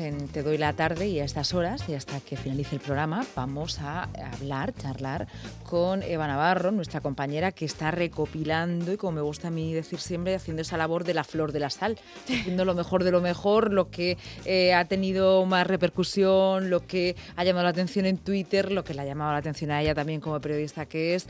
En Te doy la tarde y a estas horas y hasta que finalice el programa vamos a hablar, charlar con Eva Navarro, nuestra compañera que está recopilando y como me gusta a mí decir siempre, haciendo esa labor de la flor de la sal, haciendo lo mejor de lo mejor, lo que eh, ha tenido más repercusión, lo que ha llamado la atención en Twitter, lo que le ha llamado la atención a ella también como periodista que es.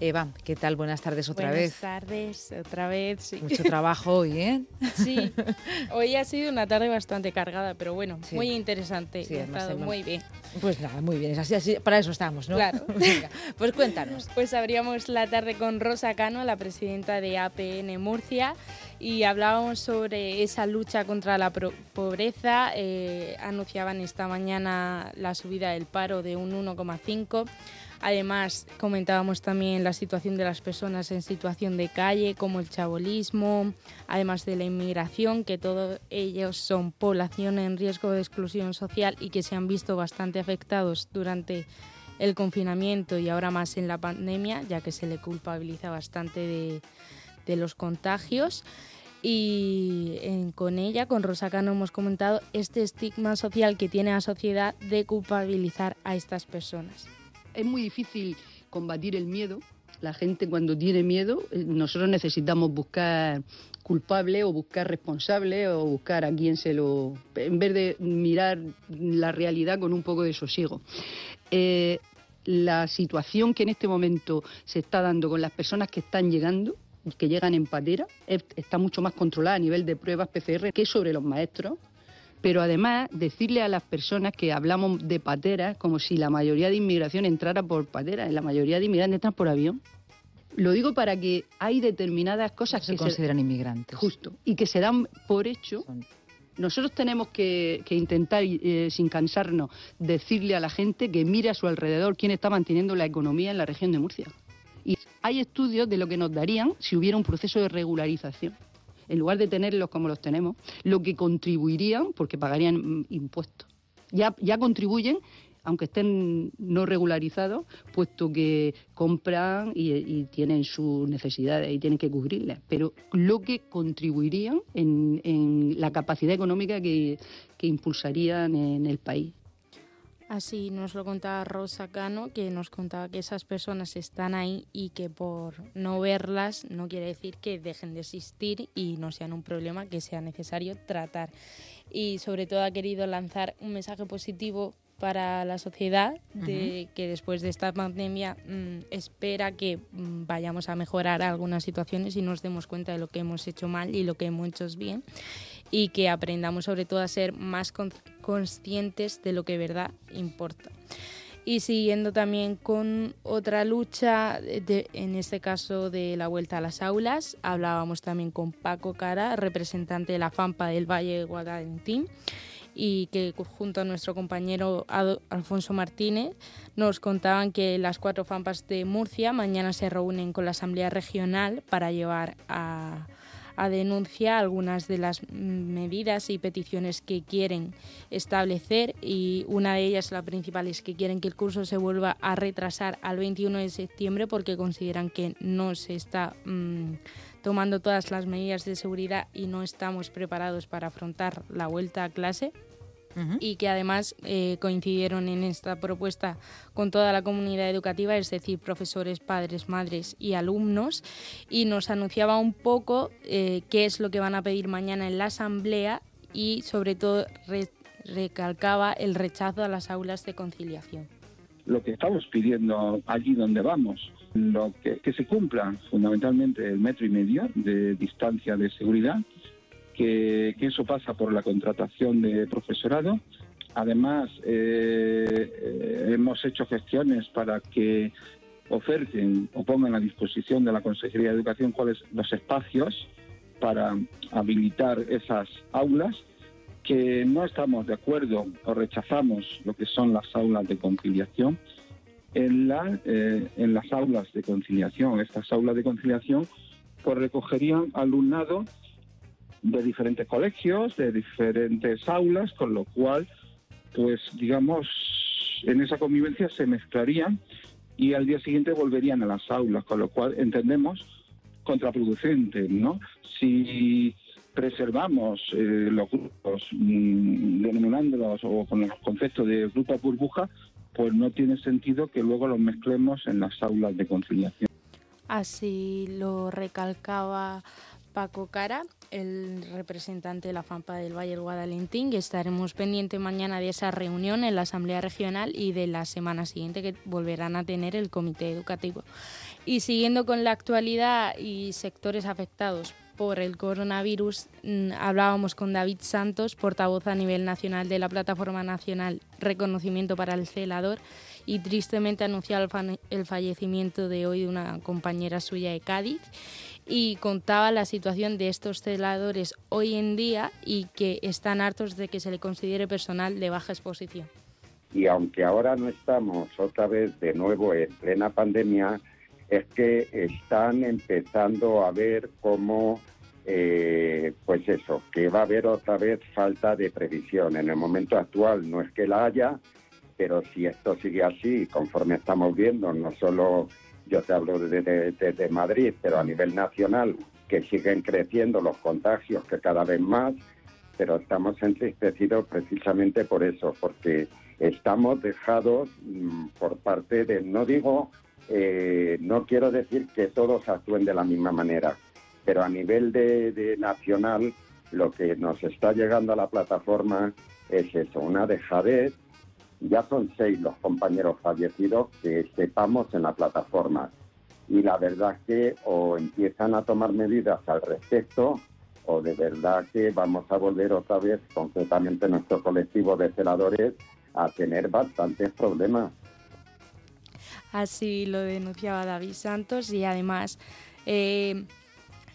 Eva, ¿qué tal? Buenas tardes otra vez. Buenas tardes, otra vez. Mucho trabajo hoy, ¿eh? Sí, hoy ha sido una tarde bastante cargada, pero bueno, muy interesante. Sí, ha estado muy bien. Pues nada, muy bien. Así, así, para eso estamos, ¿no? Claro. pues cuéntanos. Pues abríamos la tarde con Rosa Cano, la presidenta de APN Murcia, y hablábamos sobre esa lucha contra la pobreza. Eh, anunciaban esta mañana la subida del paro de un 1,5 Además, comentábamos también la situación de las personas en situación de calle, como el chabolismo, además de la inmigración, que todos ellos son población en riesgo de exclusión social y que se han visto bastante afectados durante el confinamiento y ahora más en la pandemia, ya que se le culpabiliza bastante de, los contagios. Y con ella, con Rosa Cano, hemos comentado este estigma social que tiene la sociedad de culpabilizar a estas personas es muy difícil combatir el miedo. La gente cuando tiene miedo, eh, nosotros necesitamos buscar culpable o buscar responsable o buscar a quien se lo... en vez de mirar la realidad con un poco de sosiego. Eh, la situación que en este momento se está dando con las personas que están llegando, que llegan en patera, está mucho más controlada a nivel de pruebas PCR que sobre los maestros pero además decirle a las personas que hablamos de pateras como si la mayoría de inmigración entrara por pateras, la mayoría de inmigrantes entran por avión. Lo digo para que hay determinadas cosas que se consideran inmigrantes. Justo, y que se dan por hecho. Nosotros tenemos que, intentar, eh, sin cansarnos, decirle a la gente que mire a su alrededor quién está manteniendo la economía en la región de Murcia. Y hay estudios de lo que nos darían si hubiera un proceso de regularización en lugar de tenerlos como los tenemos, lo que contribuirían, porque pagarían mm, impuestos. Ya, ya contribuyen aunque estén no regularizados, puesto que compran y, tienen sus necesidades y tienen que cubrirlas, pero lo que contribuirían en, la capacidad económica que impulsarían en el país. Así nos lo contaba Rosa Cano, que nos contaba que esas personas están ahí y que por no verlas no quiere decir que dejen de existir y no sean un problema que sea necesario tratar. Y sobre todo ha querido lanzar un mensaje positivo para la sociedad de que después de esta pandemia mm, espera que mm, vayamos a mejorar algunas situaciones y nos demos cuenta de lo que hemos hecho mal y lo que hemos hecho bien y que aprendamos sobre todo a ser más conscientes de lo que verdad importa. Y siguiendo también con otra lucha, en este caso de la vuelta a las aulas, hablábamos también con Paco Cara, representante de la FAMPA del Valle de Guadalentín, y que junto a nuestro compañero Alfonso Martínez nos contaban que las cuatro FAMPAs de Murcia mañana se reúnen con la Asamblea Regional para llevar a a denuncia algunas de las medidas y peticiones que quieren establecer y una de ellas, la principal, es que quieren que el curso se vuelva a retrasar al 21 de septiembre porque consideran que no se está mm, tomando todas las medidas de seguridad y no estamos preparados para afrontar la vuelta a clase y que además eh, coincidieron en esta propuesta con toda la comunidad educativa, es decir, profesores, padres, madres y alumnos, y nos anunciaba un poco eh, qué es lo que van a pedir mañana en la asamblea y sobre todo recalcaba el rechazo a las aulas de conciliación. Lo que estamos pidiendo allí donde vamos, lo que, que se cumpla fundamentalmente el metro y medio de distancia de seguridad, que, eso pasa por la contratación de profesorado. Además, eh, eh, hemos hecho gestiones para que oferten o pongan a disposición de la Consejería de Educación cuáles los espacios para habilitar esas aulas, que no estamos de acuerdo o rechazamos lo que son las aulas de conciliación. En, la, eh, en las aulas de conciliación, estas aulas de conciliación, pues recogerían alumnado de diferentes colegios, de diferentes aulas, con lo cual, pues digamos, en esa convivencia se mezclarían y al día siguiente volverían a las aulas, con lo cual entendemos contraproducente, ¿no? Si preservamos eh, los grupos, mm, denominándolos o con el concepto de grupo burbuja, pues no tiene sentido que luego los mezclemos en las aulas de conciliación. Así lo recalcaba Paco Cara, el representante de la FAMPA del Valle del Guadalentín, y estaremos pendientes mañana de esa reunión en la Asamblea Regional y de la semana siguiente que volverán a tener el Comité Educativo. Y siguiendo con la actualidad y sectores afectados por el coronavirus, mm, hablábamos con David Santos, portavoz a nivel nacional de la Plataforma Nacional Reconocimiento para el Celador, y tristemente anunciado el fallecimiento de hoy de una compañera suya de Cádiz y contaba la situación de estos celadores hoy en día y que están hartos de que se le considere personal de baja exposición. Y aunque ahora no estamos otra vez de nuevo en plena pandemia, es que están empezando a ver cómo, eh, pues eso, que va a haber otra vez falta de previsión. En el momento actual no es que la haya, pero si esto sigue así, conforme estamos viendo, no solo yo te hablo de, Madrid, pero a nivel nacional, que siguen creciendo los contagios, que cada vez más, pero estamos entristecidos precisamente por eso, porque estamos dejados mm, por parte de, no digo, eh, no quiero decir que todos actúen de la misma manera, pero a nivel de, nacional, lo que nos está llegando a la plataforma es eso, una dejadez ya son seis los compañeros fallecidos que sepamos en la plataforma. Y la verdad que o empiezan a tomar medidas al respecto o de verdad que vamos a volver otra vez, concretamente nuestro colectivo de celadores, a tener bastantes problemas. Así lo denunciaba David Santos y además eh,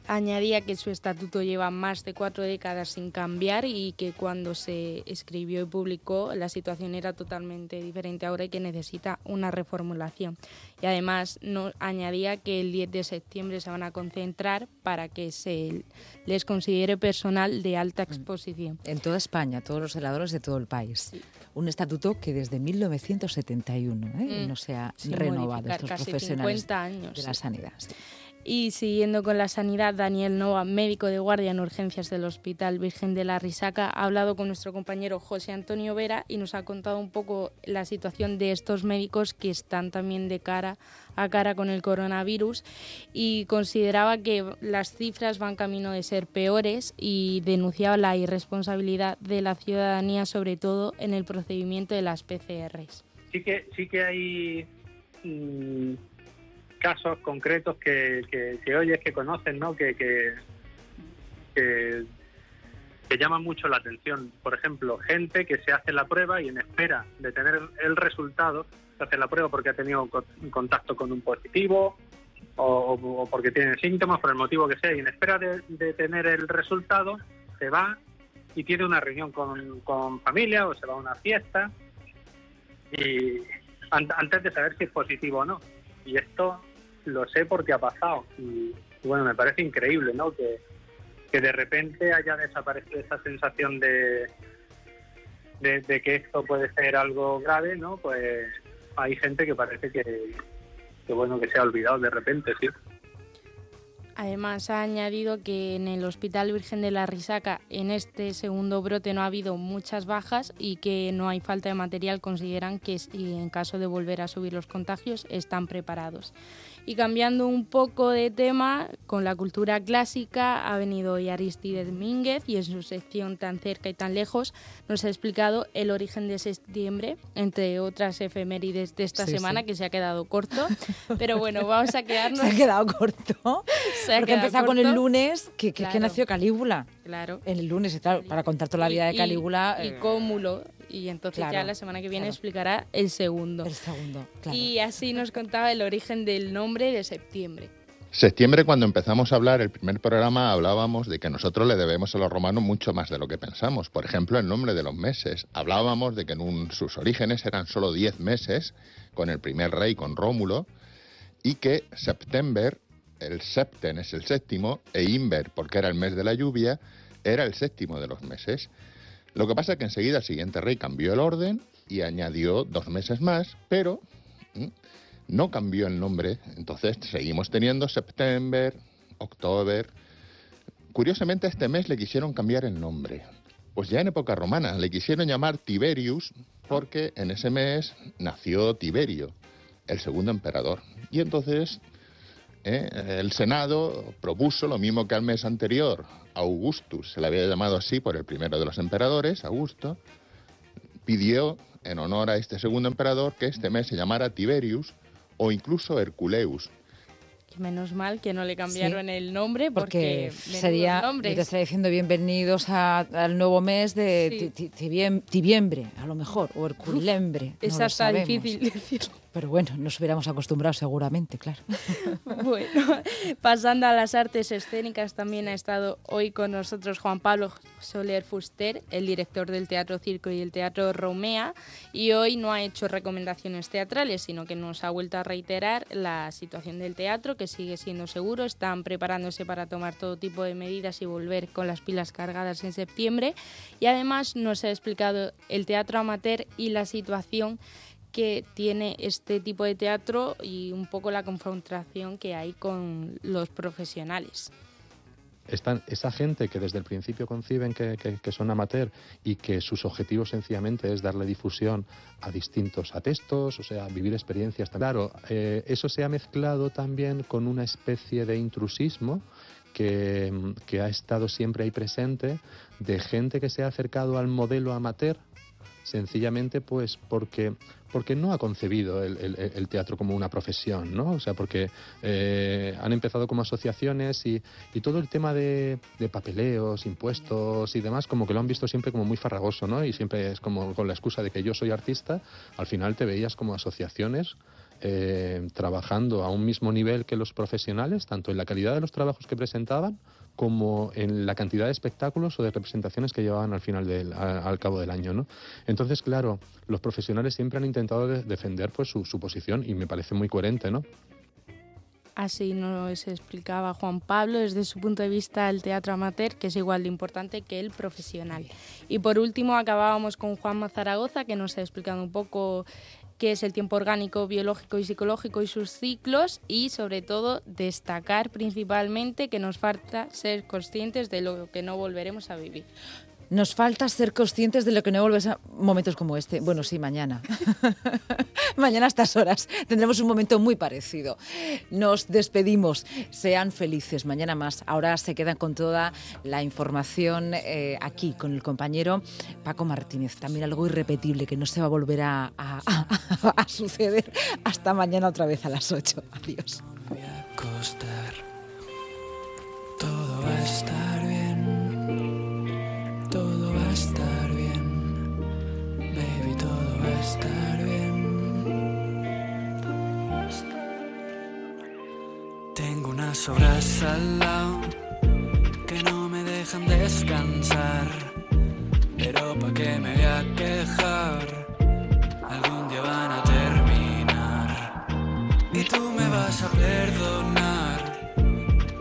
Añadía que su estatuto lleva más de cuatro décadas sin cambiar y que cuando se escribió y publicó la situación era totalmente diferente ahora y que necesita una reformulación. Y además no, añadía que el 10 de septiembre se van a concentrar para que se les considere personal de alta mm. exposición. En toda España, todos los celadores de todo el país. Un estatuto que desde 1971 ¿eh? Mm. no se ha renovado estos profesionales años, de la sanidad. Y siguiendo con la sanidad, Daniel Nova, médico de guardia en urgencias del Hospital Virgen de la Risaca, ha hablado con nuestro compañero José Antonio Vera y nos ha contado un poco la situación de estos médicos que están también de cara a cara con el coronavirus y consideraba que las cifras van camino de ser peores y denunciaba la irresponsabilidad de la ciudadanía, sobre todo en el procedimiento de las PCRs. Sí que, sí que hay... Mm, casos concretos que, que, oyes, que conoces, ¿no? Que, que, que, llaman mucho la atención. Por ejemplo, gente que se hace la prueba y en espera de tener el resultado, se hace la prueba porque ha tenido contacto con un positivo o, porque tiene síntomas, por el motivo que sea, y en espera de, tener el resultado, se va y tiene una reunión con, con familia o se va a una fiesta y antes de saber si es positivo o no. Y esto lo sé porque ha pasado. Y, bueno, me parece increíble, ¿no? Que, que de repente haya desaparecido esa sensación de, de, que esto puede ser algo grave, ¿no? Pues hay gente que parece que, que bueno, que se ha olvidado de repente, sí. Además, ha añadido que en el Hospital Virgen de la Risaca en este segundo brote no ha habido muchas bajas y que no hay falta de material. Consideran que en caso de volver a subir los contagios están preparados. Y cambiando un poco de tema, con la cultura clásica ha venido hoy Aristide Domínguez y en su sección Tan cerca y tan lejos nos ha explicado el origen de septiembre, entre otras efemérides de esta semana que se ha quedado corto. Pero bueno, vamos a quedarnos... Se ha quedado corto. Se Porque empezado con el lunes, que, que, nació Calígula. Claro. El lunes, para contar toda la vida de Calígula. Y, y eh, Cómulo y entonces ya la semana que viene explicará el segundo. El segundo, claro. Y así nos contaba el origen del nombre de septiembre. Septiembre, cuando empezamos a hablar, el primer programa hablábamos de que nosotros le debemos a los romanos mucho más de lo que pensamos. Por ejemplo, el nombre de los meses. Hablábamos de que en sus orígenes eran solo 10 meses, con el primer rey, con Rómulo, y que septiembre, el septen es el séptimo, e Inver, porque era el mes de la lluvia, era el séptimo de los meses. Lo que pasa es que enseguida el siguiente rey cambió el orden y añadió dos meses más, pero no cambió el nombre. Entonces seguimos teniendo septiembre, octubre. Curiosamente, este mes le quisieron cambiar el nombre. Pues ya en época romana le quisieron llamar Tiberius porque en ese mes nació Tiberio, el segundo emperador. Y entonces eh, el Senado propuso lo mismo que al mes anterior, Augustus, se le había llamado así por el primero de los emperadores, Augusto, pidió en honor a este segundo emperador que este mes se llamara Tiberius o incluso Herculeus, Menos mal que no le cambiaron el nombre porque, sería, te está diciendo bienvenidos al nuevo mes de tibiembre, a lo mejor, o herculembre. Esa está difícil decirlo. Pero bueno, nos hubiéramos acostumbrado seguramente, claro. bueno, pasando a las artes escénicas, también ha estado hoy con nosotros Juan Pablo Soler Fuster, el director del Teatro Circo y el Teatro Romea, y hoy no ha hecho recomendaciones teatrales, sino que nos ha vuelto a reiterar la situación del teatro, que sigue siendo seguro, están preparándose para tomar todo tipo de medidas y volver con las pilas cargadas en septiembre, y además nos ha explicado el teatro amateur y la situación que tiene este tipo de teatro y un poco la confrontación que hay con los profesionales. Están esa gente que desde el principio conciben que, son amateur y que sus objetivos sencillamente es darle difusión a distintos atestos, o sea, vivir experiencias. Claro, eh, eso se ha mezclado también con una especie de intrusismo que, que ha estado siempre ahí presente de gente que se ha acercado al modelo amateur sencillamente pues porque porque no ha concebido el, teatro como una profesión, ¿no? O sea, porque eh, han empezado como asociaciones y, todo el tema de, papeleos, impuestos y demás, como que lo han visto siempre como muy farragoso, ¿no? Y siempre es como con la excusa de que yo soy artista, al final te veías como asociaciones eh, trabajando a un mismo nivel que los profesionales, tanto en la calidad de los trabajos que presentaban como en la cantidad de espectáculos o de representaciones que llevaban al final del, al, cabo del año, ¿no? Entonces, claro, los profesionales siempre han intentado defender pues su, su, posición y me parece muy coherente, ¿no? Así nos explicaba Juan Pablo desde su punto de vista el teatro amateur, que es igual de importante que el profesional. Y por último acabábamos con Juan Zaragoza, que nos ha explicado un poco qué es el tiempo orgánico, biológico y psicológico y sus ciclos y sobre todo destacar principalmente que nos falta ser conscientes de lo que no volveremos a vivir. Nos falta ser conscientes de lo que no vuelves a momentos como este. Bueno, sí, mañana. mañana a estas horas tendremos un momento muy parecido. Nos despedimos. Sean felices. Mañana más. Ahora se quedan con toda la información eh, aquí con el compañero Paco Martínez. También algo irrepetible que no se va a volver a, suceder hasta mañana otra vez a las 8. Adiós. Todo Tengo unas obras al lado que no me dejan descansar. Pero pa' qué me voy a quejar, algún día van a terminar. Y tú me vas a perdonar.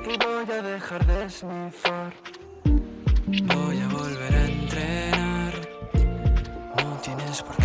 Y voy a dejar de snifar. Voy a volver a entrenar. No tienes por